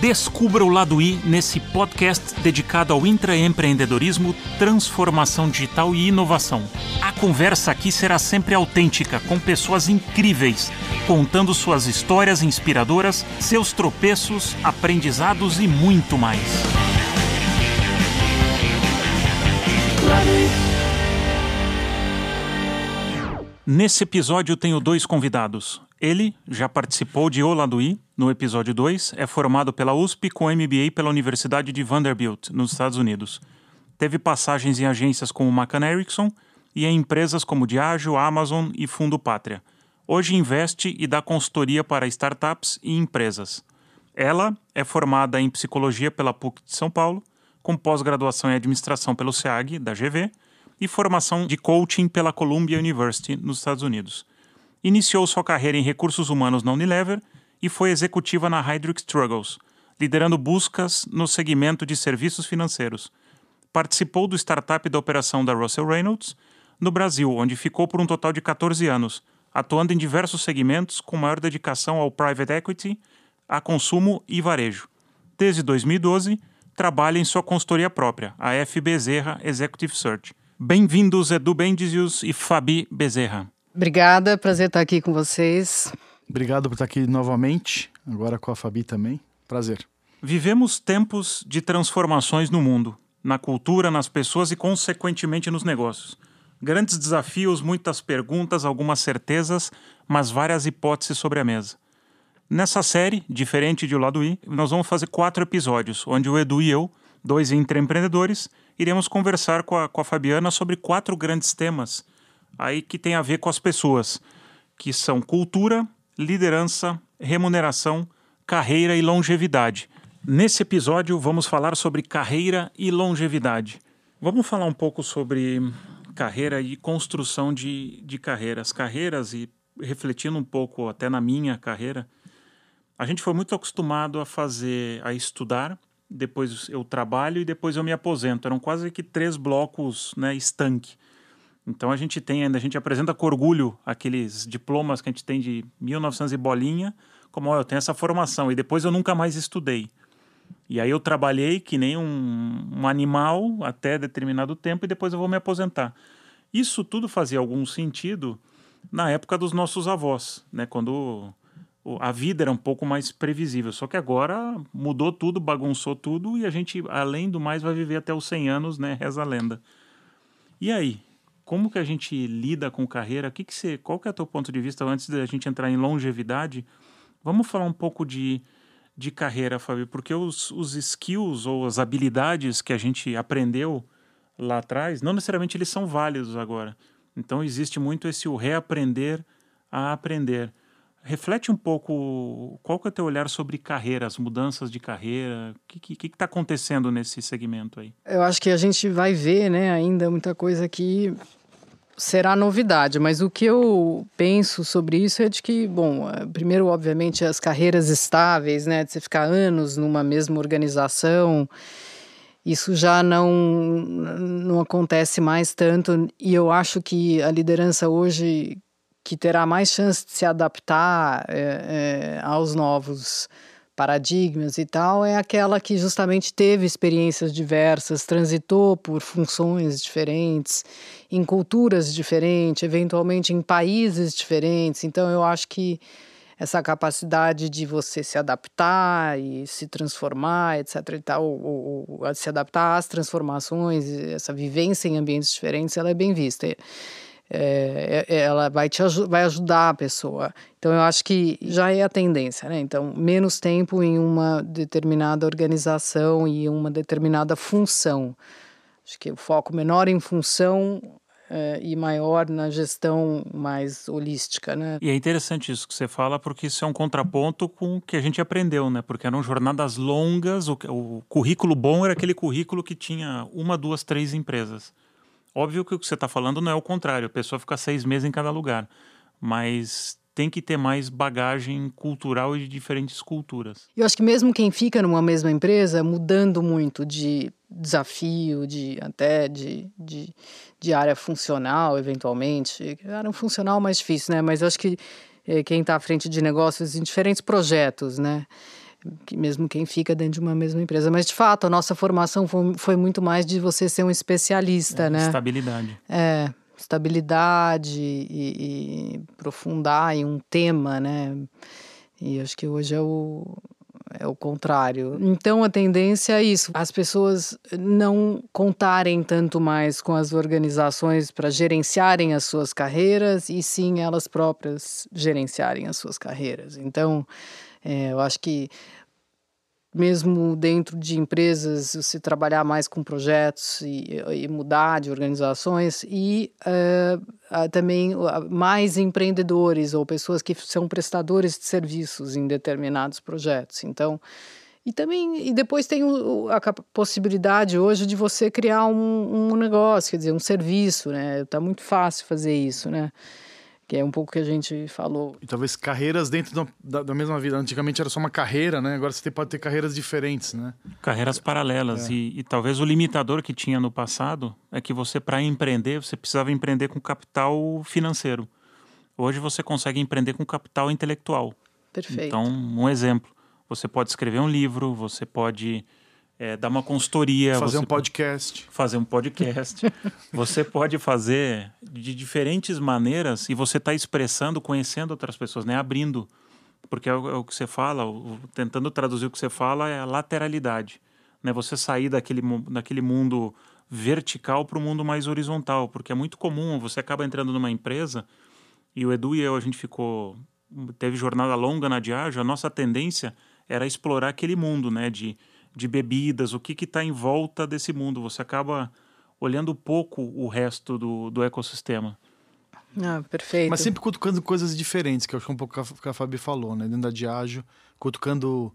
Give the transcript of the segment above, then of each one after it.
Descubra o lado I nesse podcast dedicado ao intraempreendedorismo, transformação digital e inovação. A conversa aqui será sempre autêntica, com pessoas incríveis, contando suas histórias inspiradoras, seus tropeços, aprendizados e muito mais. Nesse episódio tenho dois convidados. Ele já participou de Oladuí, no episódio 2, é formado pela USP com MBA pela Universidade de Vanderbilt, nos Estados Unidos. Teve passagens em agências como McCann Erickson e em empresas como Diageo, Amazon e Fundo Pátria. Hoje investe e dá consultoria para startups e empresas. Ela é formada em psicologia pela PUC de São Paulo, com pós-graduação em administração pelo SEAG, da GV, e formação de coaching pela Columbia University, nos Estados Unidos. Iniciou sua carreira em recursos humanos na Unilever e foi executiva na Hydric Struggles, liderando buscas no segmento de serviços financeiros. Participou do startup da operação da Russell Reynolds no Brasil, onde ficou por um total de 14 anos, atuando em diversos segmentos com maior dedicação ao private equity, a consumo e varejo. Desde 2012, trabalha em sua consultoria própria, a F. Bezerra Executive Search. Bem-vindos, Edu Bendizius e Fabi Bezerra. Obrigada, prazer estar aqui com vocês. Obrigado por estar aqui novamente, agora com a Fabi também. Prazer. Vivemos tempos de transformações no mundo, na cultura, nas pessoas e, consequentemente, nos negócios. Grandes desafios, muitas perguntas, algumas certezas, mas várias hipóteses sobre a mesa. Nessa série, diferente de O Lado I, nós vamos fazer quatro episódios, onde o Edu e eu, dois empreendedores, iremos conversar com a, com a Fabiana sobre quatro grandes temas aí que tem a ver com as pessoas, que são cultura, liderança, remuneração, carreira e longevidade. Nesse episódio vamos falar sobre carreira e longevidade. Vamos falar um pouco sobre carreira e construção de, de carreiras. Carreiras e refletindo um pouco até na minha carreira, a gente foi muito acostumado a fazer, a estudar depois eu trabalho e depois eu me aposento. Eram quase que três blocos né, estanque. Então a gente tem ainda, a gente apresenta com orgulho aqueles diplomas que a gente tem de 1900 e bolinha, como eu tenho essa formação e depois eu nunca mais estudei. E aí eu trabalhei que nem um, um animal até determinado tempo e depois eu vou me aposentar. Isso tudo fazia algum sentido na época dos nossos avós, né? Quando a vida era um pouco mais previsível. Só que agora mudou tudo, bagunçou tudo e a gente, além do mais, vai viver até os 100 anos, né? Reza a lenda. E aí? Como que a gente lida com carreira? Que que você, qual que é o teu ponto de vista antes da gente entrar em longevidade? Vamos falar um pouco de, de carreira, Fábio, porque os, os skills ou as habilidades que a gente aprendeu lá atrás, não necessariamente eles são válidos agora. Então existe muito esse o reaprender a aprender. Reflete um pouco qual que é o teu olhar sobre carreira, as mudanças de carreira, o que está acontecendo nesse segmento aí? Eu acho que a gente vai ver né, ainda muita coisa que será novidade, mas o que eu penso sobre isso é de que, bom, eh, primeiro, obviamente, as carreiras estáveis, né, de você ficar anos numa mesma organização, isso já não, não acontece mais tanto, e eu acho que a liderança hoje que terá mais chance de se adaptar é, é, aos novos paradigmas e tal é aquela que justamente teve experiências diversas, transitou por funções diferentes, em culturas diferentes, eventualmente em países diferentes. Então eu acho que essa capacidade de você se adaptar e se transformar, etc. e tal, ou, ou, se adaptar às transformações, essa vivência em ambientes diferentes, ela é bem vista. É, é, ela vai te vai ajudar a pessoa. Então eu acho que já é a tendência, né? Então menos tempo em uma determinada organização e uma determinada função. Acho que o foco menor em função é, e maior na gestão mais holística, né? E é interessante isso que você fala, porque isso é um contraponto com o que a gente aprendeu, né? Porque eram jornadas longas, o, o currículo bom era aquele currículo que tinha uma, duas, três empresas. Óbvio que o que você está falando não é o contrário, a pessoa fica seis meses em cada lugar, mas tem que ter mais bagagem cultural e de diferentes culturas. Eu acho que mesmo quem fica numa mesma empresa, mudando muito de desafio, de até de, de, de área funcional, eventualmente, área funcional é mais difícil, né? Mas acho que é, quem está à frente de negócios em diferentes projetos, né? Mesmo quem fica dentro de uma mesma empresa. Mas, de fato, a nossa formação foi, foi muito mais de você ser um especialista, é, né? Estabilidade. É, estabilidade e, e aprofundar em um tema, né? E acho que hoje é o, é o contrário. Então a tendência é isso, as pessoas não contarem tanto mais com as organizações para gerenciarem as suas carreiras e sim elas próprias gerenciarem as suas carreiras. Então é, eu acho que mesmo dentro de empresas, você trabalhar mais com projetos e, e mudar de organizações e uh, também mais empreendedores ou pessoas que são prestadores de serviços em determinados projetos. Então, e também e depois tem o, a possibilidade hoje de você criar um, um negócio, quer dizer, um serviço, né? Tá muito fácil fazer isso, né? Que é um pouco que a gente falou. E talvez carreiras dentro da, da, mesma vida. Antigamente era só uma carreira, né? Agora você pode ter carreiras diferentes, né? Carreiras paralelas. É. E, e, talvez o limitador que tinha no passado é que você, para empreender, você precisava empreender com capital financeiro. Hoje você consegue empreender com capital intelectual. Perfeito. Então, um exemplo. Você pode escrever um livro, você pode é, dar uma consultoria. Fazer um podcast. Fazer um podcast. você pode fazer de diferentes maneiras e você está expressando, conhecendo outras pessoas, né? Abrindo. Porque é o, é o que você fala, o, tentando traduzir o que você fala, é a lateralidade. Né? Você sair daquele, daquele mundo vertical para o mundo mais horizontal. Porque é muito comum, você acaba entrando numa empresa e o Edu e eu, a gente ficou. Teve jornada longa na Diageo, a nossa tendência era explorar aquele mundo, né? De de bebidas, o que está em volta desse mundo. Você acaba olhando pouco o resto do, do ecossistema. Ah, perfeito. Mas sempre cutucando coisas diferentes, que eu acho que é um pouco o que a Fabi falou, né? Dentro da Diageo, cutucando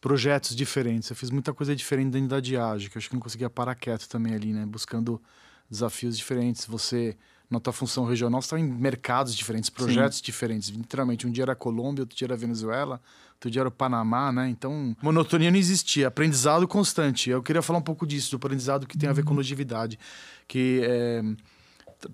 projetos diferentes. Eu fiz muita coisa diferente dentro da Diageo, que eu acho que não conseguia parar quieto também ali, né? Buscando desafios diferentes. Você, na tua função regional, você está em mercados diferentes, projetos Sim. diferentes. Literalmente, um dia era Colômbia, outro dia era Venezuela, outro dia era o Panamá, né? Então, monotonia não existia, aprendizado constante. Eu queria falar um pouco disso, do aprendizado que tem a ver com longevidade, que é,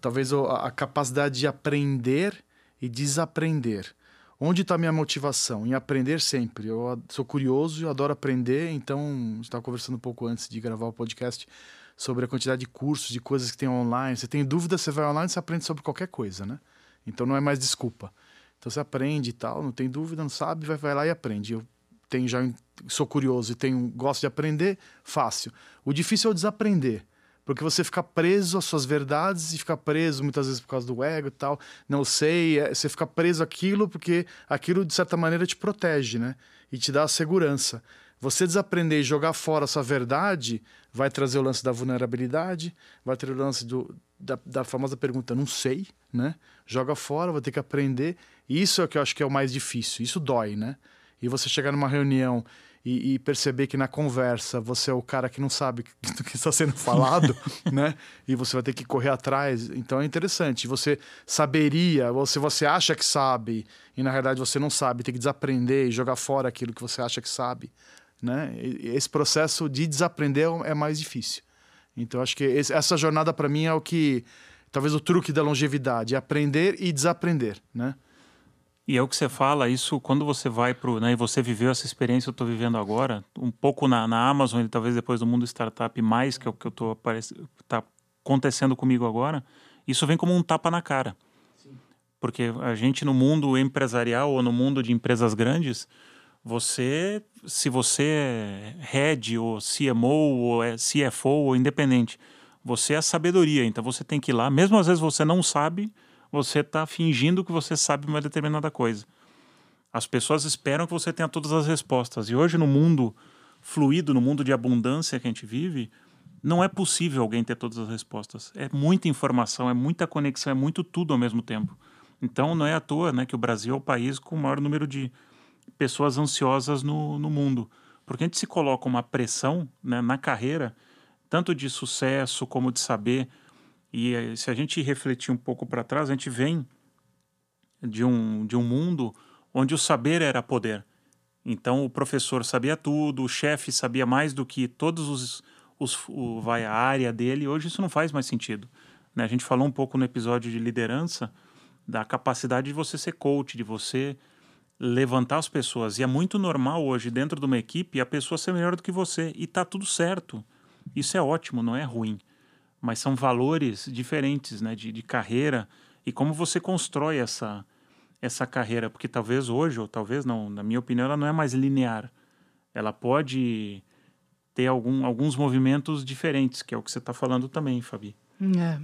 talvez a capacidade de aprender e desaprender. Onde está a minha motivação? Em aprender sempre. Eu sou curioso, eu adoro aprender, então, a gente estava conversando um pouco antes de gravar o podcast sobre a quantidade de cursos, de coisas que tem online. Você tem dúvida, você vai online, você aprende sobre qualquer coisa, né? Então não é mais desculpa. Então você aprende e tal, não tem dúvida, não sabe, vai, vai lá e aprende. Eu tenho já sou curioso e tenho gosto de aprender, fácil. O difícil é o desaprender. Porque você fica preso às suas verdades e fica preso muitas vezes por causa do ego e tal. Não sei, é, você fica preso àquilo porque aquilo de certa maneira te protege, né? E te dá a segurança. Você desaprender e jogar fora a sua verdade vai trazer o lance da vulnerabilidade, vai trazer o lance do, da, da famosa pergunta, não sei, né? Joga fora, vou ter que aprender. Isso é o que eu acho que é o mais difícil. Isso dói, né? E você chegar numa reunião e, e, perceber que na conversa você é o cara que não sabe do que está sendo falado, né? E você vai ter que correr atrás. Então é interessante. Você saberia, ou se você acha que sabe e na realidade você não sabe, tem que desaprender e jogar fora aquilo que você acha que sabe, né? Esse processo de desaprender é mais difícil. Então acho que essa jornada para mim é o que talvez o truque da longevidade, é aprender e desaprender, né? E é o que você fala, isso quando você vai para né, e você viveu essa experiência que eu estou vivendo agora, um pouco na, na Amazon e talvez depois do mundo startup mais, que é o que eu tô tá acontecendo comigo agora, isso vem como um tapa na cara. Sim. Porque a gente no mundo empresarial ou no mundo de empresas grandes, você, se você é head ou CMO ou é CFO ou independente, você é sabedoria, então você tem que ir lá, mesmo às vezes você não sabe, você está fingindo que você sabe uma determinada coisa. As pessoas esperam que você tenha todas as respostas. E hoje, no mundo fluido, no mundo de abundância que a gente vive, não é possível alguém ter todas as respostas. É muita informação, é muita conexão, é muito tudo ao mesmo tempo. Então, não é à toa né, que o Brasil é o país com o maior número de pessoas ansiosas no, no mundo. Porque a gente se coloca uma pressão né, na carreira, tanto de sucesso como de saber e eh, se a gente refletir um pouco para trás, a gente vem de um, de um mundo onde o saber era poder. Então o professor sabia tudo, o chefe sabia mais do que todos os, os o, vai a área dele. Hoje isso não faz mais sentido. Né? A gente falou um pouco no episódio de liderança da capacidade de você ser coach, de você levantar as pessoas. E é muito normal hoje, dentro de uma equipe, a pessoa ser melhor do que você. E tá tudo certo. Isso é ótimo, não é ruim. Mas são valores diferentes né, de, de carreira e como você constrói essa, essa carreira. Porque talvez hoje, ou talvez não, na minha opinião, ela não é mais linear. Ela pode ter algum, alguns movimentos diferentes, que é o que você está falando também, Fabi. É.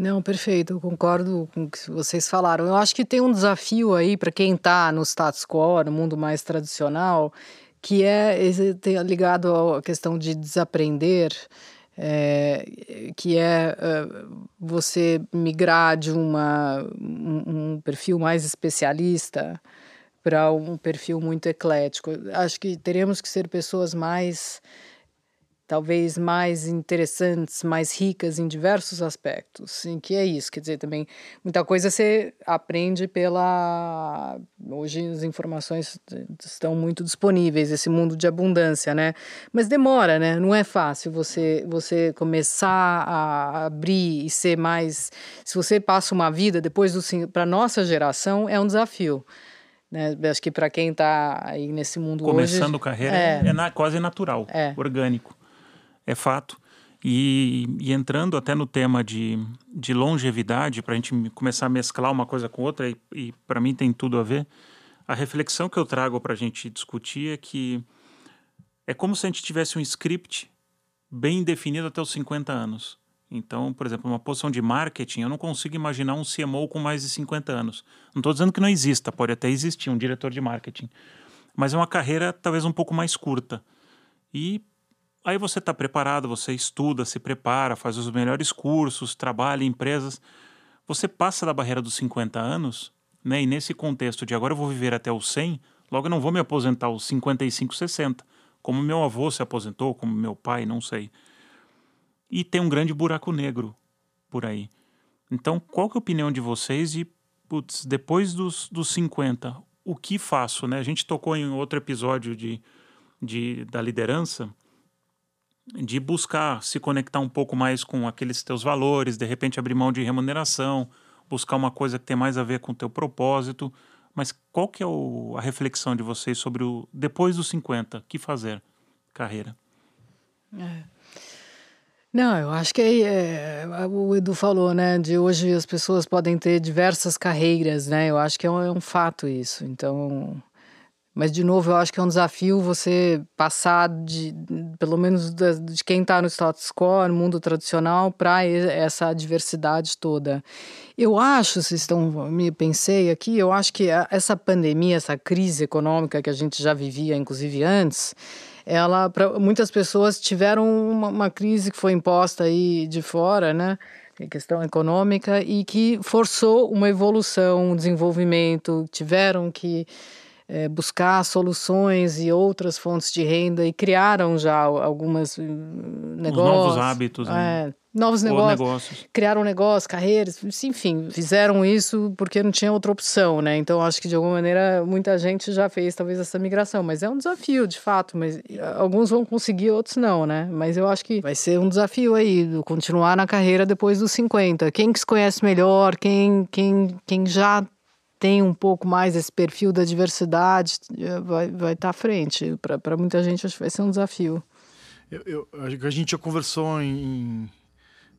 Não, perfeito, eu concordo com o que vocês falaram. Eu acho que tem um desafio aí para quem está no status quo, no mundo mais tradicional, que é ligado à questão de desaprender, é, que é uh, você migrar de uma, um, um perfil mais especialista para um perfil muito eclético. Acho que teremos que ser pessoas mais talvez mais interessantes, mais ricas em diversos aspectos. Em que é isso, quer dizer, também muita coisa você aprende pela hoje as informações estão muito disponíveis, esse mundo de abundância, né? Mas demora, né? Não é fácil você você começar a abrir e ser mais, se você passa uma vida depois do para nossa geração é um desafio. Né? Acho que para quem está aí nesse mundo Começando hoje, carreira é, é na, quase natural, é. orgânico é fato. E, e, entrando até no tema de, de longevidade, para a gente começar a mesclar uma coisa com outra, e, e para mim tem tudo a ver, a reflexão que eu trago para a gente discutir é que é como se a gente tivesse um script bem definido até os 50 anos. Então, por exemplo, uma posição de marketing, eu não consigo imaginar um CMO com mais de 50 anos. Não estou dizendo que não exista, pode até existir um diretor de marketing. Mas é uma carreira talvez um pouco mais curta. E Aí você está preparado, você estuda, se prepara, faz os melhores cursos, trabalha em empresas. Você passa da barreira dos 50 anos, né? E nesse contexto de agora eu vou viver até os 100, logo eu não vou me aposentar aos 55, 60, como meu avô se aposentou, como meu pai, não sei. E tem um grande buraco negro por aí. Então, qual que é a opinião de vocês de, putz, depois dos, dos 50, o que faço, né? A gente tocou em outro episódio de, de, da liderança, de buscar se conectar um pouco mais com aqueles teus valores, de repente abrir mão de remuneração, buscar uma coisa que tem mais a ver com o teu propósito. Mas qual que é o, a reflexão de vocês sobre o depois dos 50, que fazer carreira? É. Não, eu acho que é, o Edu falou, né? De hoje as pessoas podem ter diversas carreiras, né? Eu acho que é um, é um fato isso. Então, mas, de novo, eu acho que é um desafio você passar de, pelo menos de, quem está no status quo, no mundo tradicional, para essa diversidade toda. Eu acho, se estão, me pensei aqui, eu acho que essa pandemia, essa crise econômica que a gente já vivia, inclusive antes, ela, para muitas pessoas tiveram uma, uma crise que foi imposta aí de fora, né? questão econômica e que forçou uma evolução, um desenvolvimento, tiveram que é, buscar soluções e outras fontes de renda e criaram já algumas negócios. novos hábitos. É, né? Novos negócios, negócios. Criaram negócios, carreiras, enfim, fizeram isso porque não tinha outra opção, né? Então acho que de alguma maneira muita gente já fez talvez essa migração, mas é um desafio de fato, mas alguns vão conseguir, outros não, né? Mas eu acho que vai ser um desafio aí, continuar na carreira depois dos 50. Quem que se conhece melhor, quem, quem, quem já tem um pouco mais esse perfil da diversidade, eh, vai estar vai tá à frente. Para muita gente, acho que vai ser um desafio. Eu, eu, a gente já conversou em,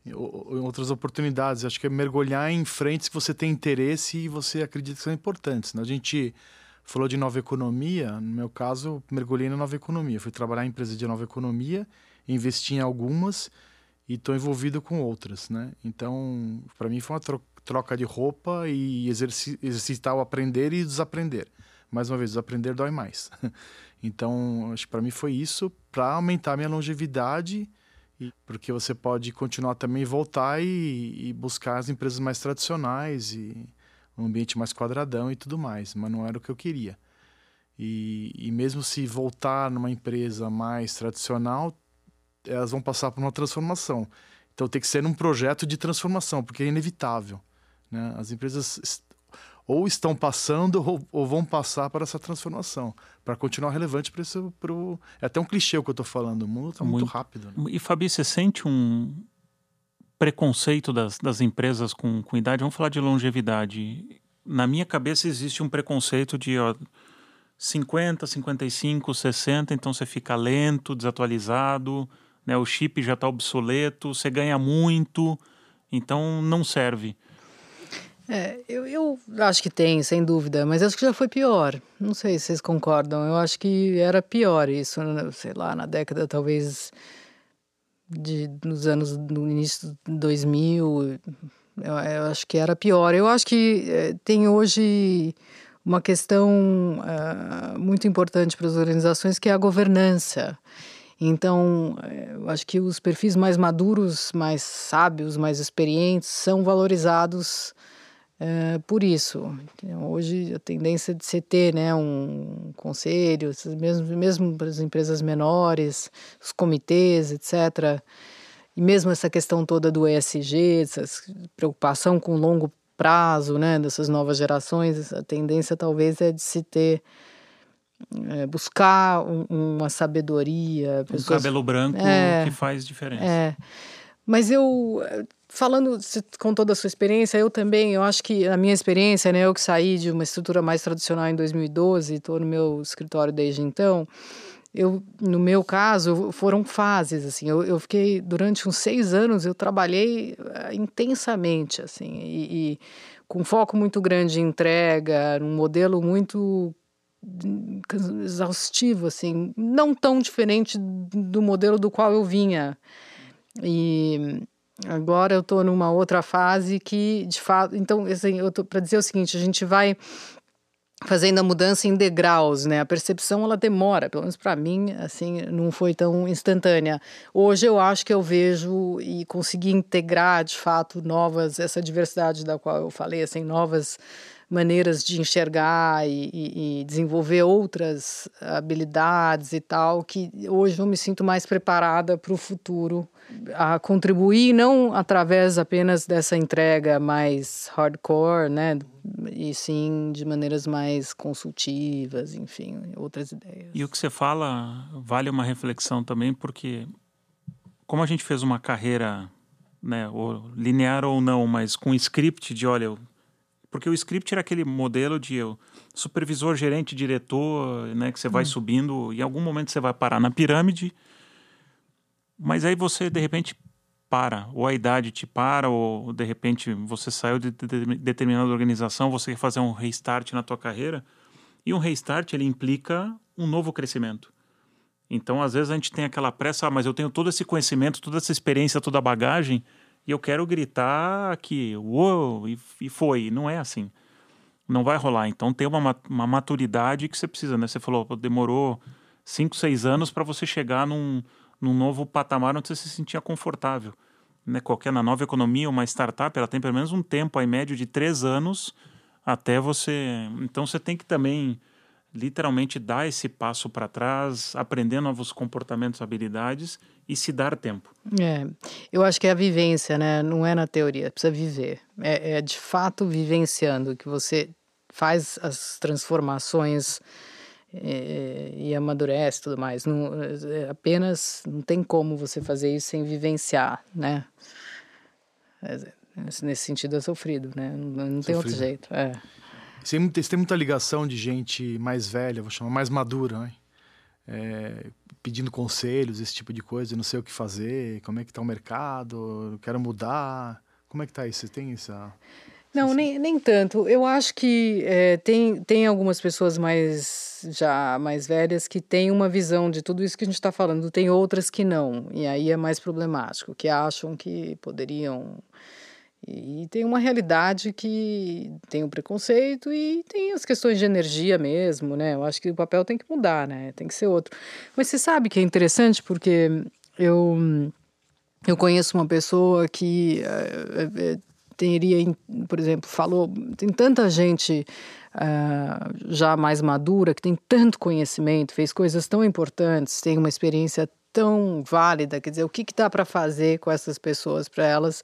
em, outras oportunidades. Acho que é mergulhar em frentes que você tem interesse e você acredita que são importantes. Né? A gente falou de nova economia. No meu caso, mergulhei na nova economia. Fui trabalhar em empresa de nova economia, investi em algumas e estou envolvido com outras. Né? Então, para mim, foi uma troca troca de roupa e exerci exercitar o aprender e desaprender. Mais uma vez, desaprender dói mais. então, acho que para mim foi isso, para aumentar minha longevidade, porque você pode continuar também voltar e, e, buscar as empresas mais tradicionais e um ambiente mais quadradão e tudo mais, mas não era o que eu queria. E, e mesmo se voltar numa empresa mais tradicional, elas vão passar por uma transformação. Então tem que ser um projeto de transformação, porque é inevitável. Né? As empresas ou estão passando ou, ou, vão passar para essa transformação, para continuar relevante para isso. Pro... É até um clichê o que eu estou falando, o mundo está muito, muito, rápido. Né? E Fabi, você sente um preconceito das, das empresas com, com idade? Vamos falar de longevidade. na minha cabeça existe um preconceito de ó, 50, 55, 60, então você fica lento, desatualizado, né? o chip já está obsoleto, você ganha muito, então não serve. É, eu, eu acho que tem, sem dúvida, mas acho que já foi pior. Não sei se vocês concordam. Eu acho que era pior isso, né? sei lá, na década talvez de nos anos no início de 2000. Eu, eu acho que era pior. Eu acho que é, tem hoje uma questão uh, muito importante para as organizações que é a governança. Então, é, eu acho que os perfis mais maduros, mais sábios, mais experientes são valorizados é, por isso. Hoje a tendência de se ter né, um conselho, mesmo, mesmo para as empresas menores, os comitês, etc. E mesmo essa questão toda do ESG, essa preocupação com longo prazo né, dessas novas gerações, a tendência talvez é de se ter é, buscar um, uma sabedoria. Pessoas... Um cabelo branco é, que faz diferença. É. Mas eu falando com toda a sua experiência, eu também, eu acho que a minha experiência, né, eu que saí de uma estrutura mais tradicional em 2012, estou no meu escritório desde então, eu, no meu caso, foram fases, assim, eu, eu fiquei, durante uns seis anos, eu trabalhei uh, intensamente, assim, e, e, com foco muito grande em entrega, num modelo muito exaustivo, assim, não tão diferente do modelo do qual eu vinha, e Agora eu estou numa outra fase que, de fato, então, assim, eu tô para dizer o seguinte, a gente vai fazendo a mudança em degraus, né? A percepção ela demora, pelo menos para mim, assim, não foi tão instantânea. Hoje eu acho que eu vejo e consegui integrar, de fato, novas essa diversidade da qual eu falei, assim, novas maneiras de enxergar e, e, e, desenvolver outras habilidades e tal, que hoje eu me sinto mais preparada para o futuro a contribuir, não através apenas dessa entrega mais hardcore, né? E sim de maneiras mais consultivas, enfim, outras ideias. E o que você fala vale uma reflexão também, porque como a gente fez uma carreira, né, ou linear ou não, mas com script de, olha, porque o script era aquele modelo de supervisor, gerente, diretor, né, que você vai hum. subindo, em algum momento você vai parar na pirâmide, mas aí você de repente para, ou a idade te para, ou de repente você saiu de, de determinada organização, você quer fazer um restart na tua carreira, e um restart ele implica um novo crescimento. Então, às vezes a gente tem aquela pressa, ah, mas eu tenho todo esse conhecimento, toda essa experiência, toda a bagagem, e eu quero gritar que, uou, e, e foi. Não é assim. Não vai rolar. Então tem uma, uma maturidade que você precisa, né? Você falou, demorou cinco, seis anos para você chegar num, num novo patamar onde você se sentia confortável. Né? Qualquer na nova economia, uma startup, ela tem pelo menos um tempo aí médio de três anos até você. Então você tem que também literalmente dar esse passo para trás, aprender novos comportamentos, habilidades e se dar tempo. É, eu acho que é a vivência, né? Não é na teoria, precisa viver. É, é de fato vivenciando que você faz as transformações é, e amadurece e tudo mais. Não, é, apenas não tem como você fazer isso sem vivenciar, né? É, nesse sentido é sofrido, né? Não, não tem outro jeito. É. Você tem, muita ligação de gente mais velha, vou chamar mais madura, né? É, pedindo conselhos, esse tipo de coisa, não sei o que fazer, como é que tá o mercado, quero mudar. Como é que tá isso? Você tem essa não, nem, nem tanto. Eu acho que é, tem, tem algumas pessoas mais já mais velhas que têm uma visão de tudo isso que a gente está falando. Tem outras que não. E aí é mais problemático, que acham que poderiam. E tem uma realidade que tem o preconceito e tem as questões de energia mesmo, né? Eu acho que o papel tem que mudar, né? Tem que ser outro. Mas você sabe que é interessante porque eu eu conheço uma pessoa que é, é, teria, por exemplo, falou, tem tanta gente uh, já mais madura que tem tanto conhecimento, fez coisas tão importantes, tem uma experiência tão válida, quer dizer, o que, que dá para fazer com essas pessoas para elas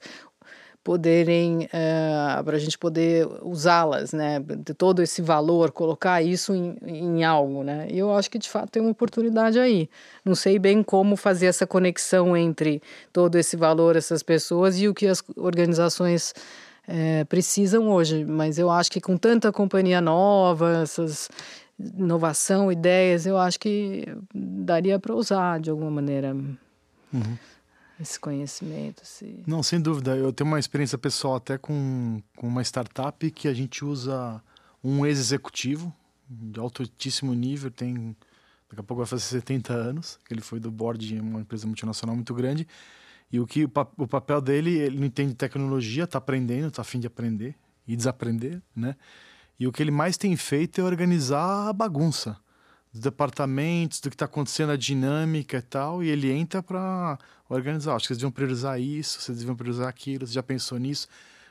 poderem, uh, eh, para a gente poder usá-las, né, de todo esse valor, colocar isso em, em algo, né, e eu acho que de fato tem uma oportunidade aí. Não sei bem como fazer essa conexão entre todo esse valor, essas pessoas e o que as organizações é, precisam hoje. Mas eu acho que com tanta companhia nova, essas inovação, ideias, eu acho que daria para usar de alguma maneira uhum. Esse conhecimento. Esse... Não, sem dúvida. Eu tenho uma experiência pessoal até com, com uma startup que a gente usa um ex-executivo de altíssimo nível, tem daqui a pouco vai fazer 70 anos, ele foi do board de uma empresa multinacional muito grande, e o que o papel dele, ele não entende tecnologia, está aprendendo, está afim de aprender e desaprender, né? E o que ele mais tem feito é organizar a bagunça dos departamentos, do que está acontecendo, a dinâmica e tal, e ele entra para organizar. Acho que vocês deviam priorizar isso, vocês deviam priorizar aquilo, você já pensou nisso?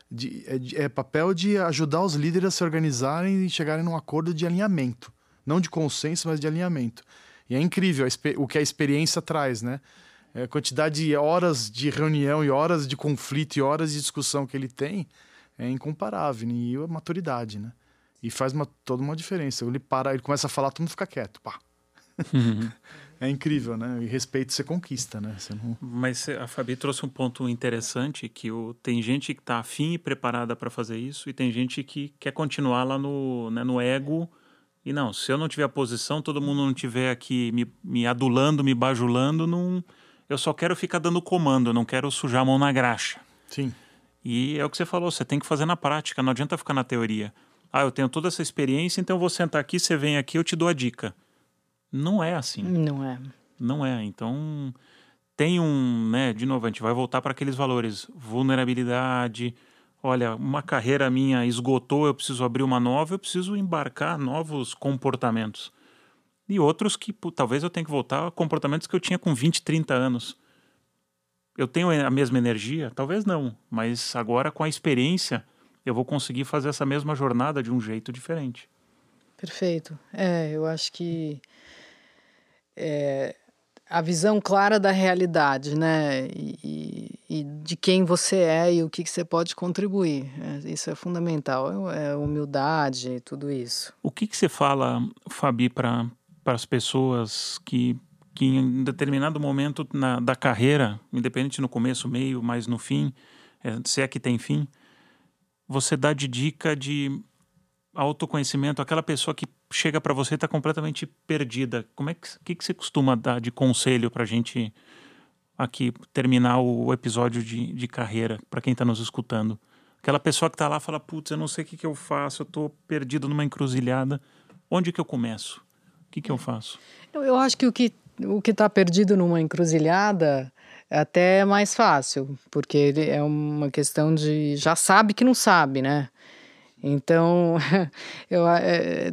De, é, é, papel de ajudar os líderes a se organizarem e chegarem num acordo de alinhamento. Não de consenso, mas de alinhamento. E é incrível o que a experiência traz, né? É a quantidade de horas de reunião e horas de conflito e horas de discussão que ele tem é incomparável. E a maturidade, né? E faz uma, toda uma diferença. Ele para, ele começa a falar, todo mundo fica quieto. Pá. Uhum. é incrível, né? E respeito você conquista, né? Você não... Mas a Fabi trouxe um ponto interessante que o, tem gente que está afim e preparada para fazer isso e tem gente que quer continuar lá no, né, no ego. E não, se eu não tiver a posição, todo mundo não tiver aqui me, me adulando, me bajulando, não, eu só quero ficar dando comando, não quero sujar a mão na graxa. Sim. E é o que você falou, você tem que fazer na prática, não adianta ficar na teoria. Ah, eu tenho toda essa experiência, então eu vou sentar aqui, você vem aqui, eu te dou a dica. Não é assim. Não é. Não é. Então, tem um, né, de novo, a gente vai voltar para aqueles valores, vulnerabilidade, olha, uma carreira minha esgotou, eu preciso abrir uma nova, eu preciso embarcar novos comportamentos. E outros que pô, talvez eu tenha que voltar a comportamentos que eu tinha com 20, 30 anos. Eu tenho a mesma energia? Talvez não, mas agora com a experiência eu vou conseguir fazer essa mesma jornada de um jeito diferente. Perfeito. É, eu acho que é, a visão clara da realidade, né? E, e, de quem você é e o que, que você pode contribuir. É, isso é fundamental. É, é humildade, tudo isso. O que, que você fala, Fabi, para as pessoas que, que em determinado momento na, da carreira, independente no começo, meio, mas no fim, é, se é que tem fim, você dá de dica de autoconhecimento, aquela pessoa que chega para você e está completamente perdida. Como é que, que, que você costuma dar de conselho para a gente aqui terminar o episódio de, de carreira para quem está nos escutando? Aquela pessoa que está lá fala, putz, eu não sei o que, que eu faço, eu estou perdido numa encruzilhada. Onde que eu começo? O que, que eu faço? Eu, eu acho que o que o que está perdido numa encruzilhada é até mais fácil, porque ele é uma questão de já sabe que não sabe, né? Então, eu, é,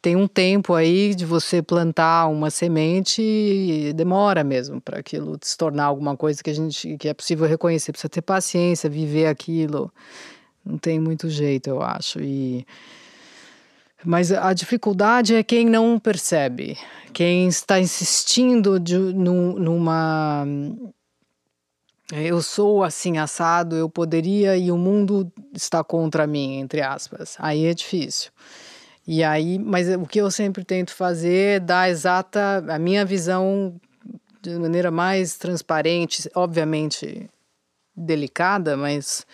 tem um tempo aí de você plantar uma semente e demora mesmo para aquilo se tornar alguma coisa que a gente que é possível reconhecer. Precisa ter paciência, viver aquilo. Não tem muito jeito, eu acho. E mas a dificuldade é quem não percebe, quem está insistindo de, numa eu sou assim assado, eu poderia e o mundo está contra mim, entre aspas. Aí é difícil. E aí, mas o que eu sempre tento fazer é dar exata a minha visão de maneira mais transparente, obviamente delicada, mas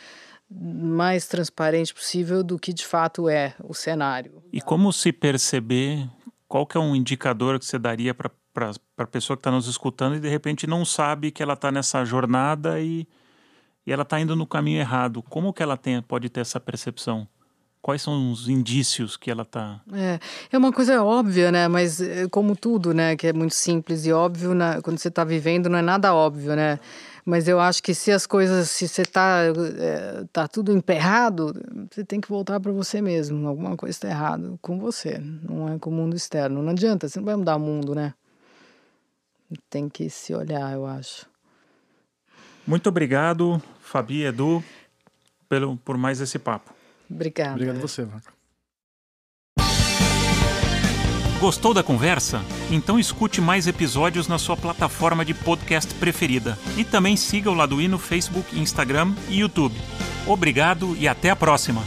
mais transparente possível do que de fato é o cenário. E como se perceber? Qual que é um indicador que você daria para para a pessoa que está nos escutando e de repente não sabe que ela está nessa jornada e, e ela está indo no caminho errado. Como que ela tem, pode ter essa percepção? Quais são os indícios que ela está? É, é uma coisa óbvia, né? Mas é como tudo, né? Que é muito simples e óbvio, né? quando você está vivendo não é nada óbvio, né? Mas eu acho que se as coisas, se você está é, tá tudo emperrado, você tem que voltar para você mesmo. Alguma coisa está errada com você, não é com o mundo externo. Não adianta, você não vai mudar o mundo, né? Tem que se olhar, eu acho. Muito obrigado, Fabi e Edu, pelo, por mais esse papo. Obrigada. Obrigado a você, Vaca. Gostou da conversa? Então escute mais episódios na sua plataforma de podcast preferida. E também siga o Laduí no Facebook, Instagram e YouTube. Obrigado e até a próxima!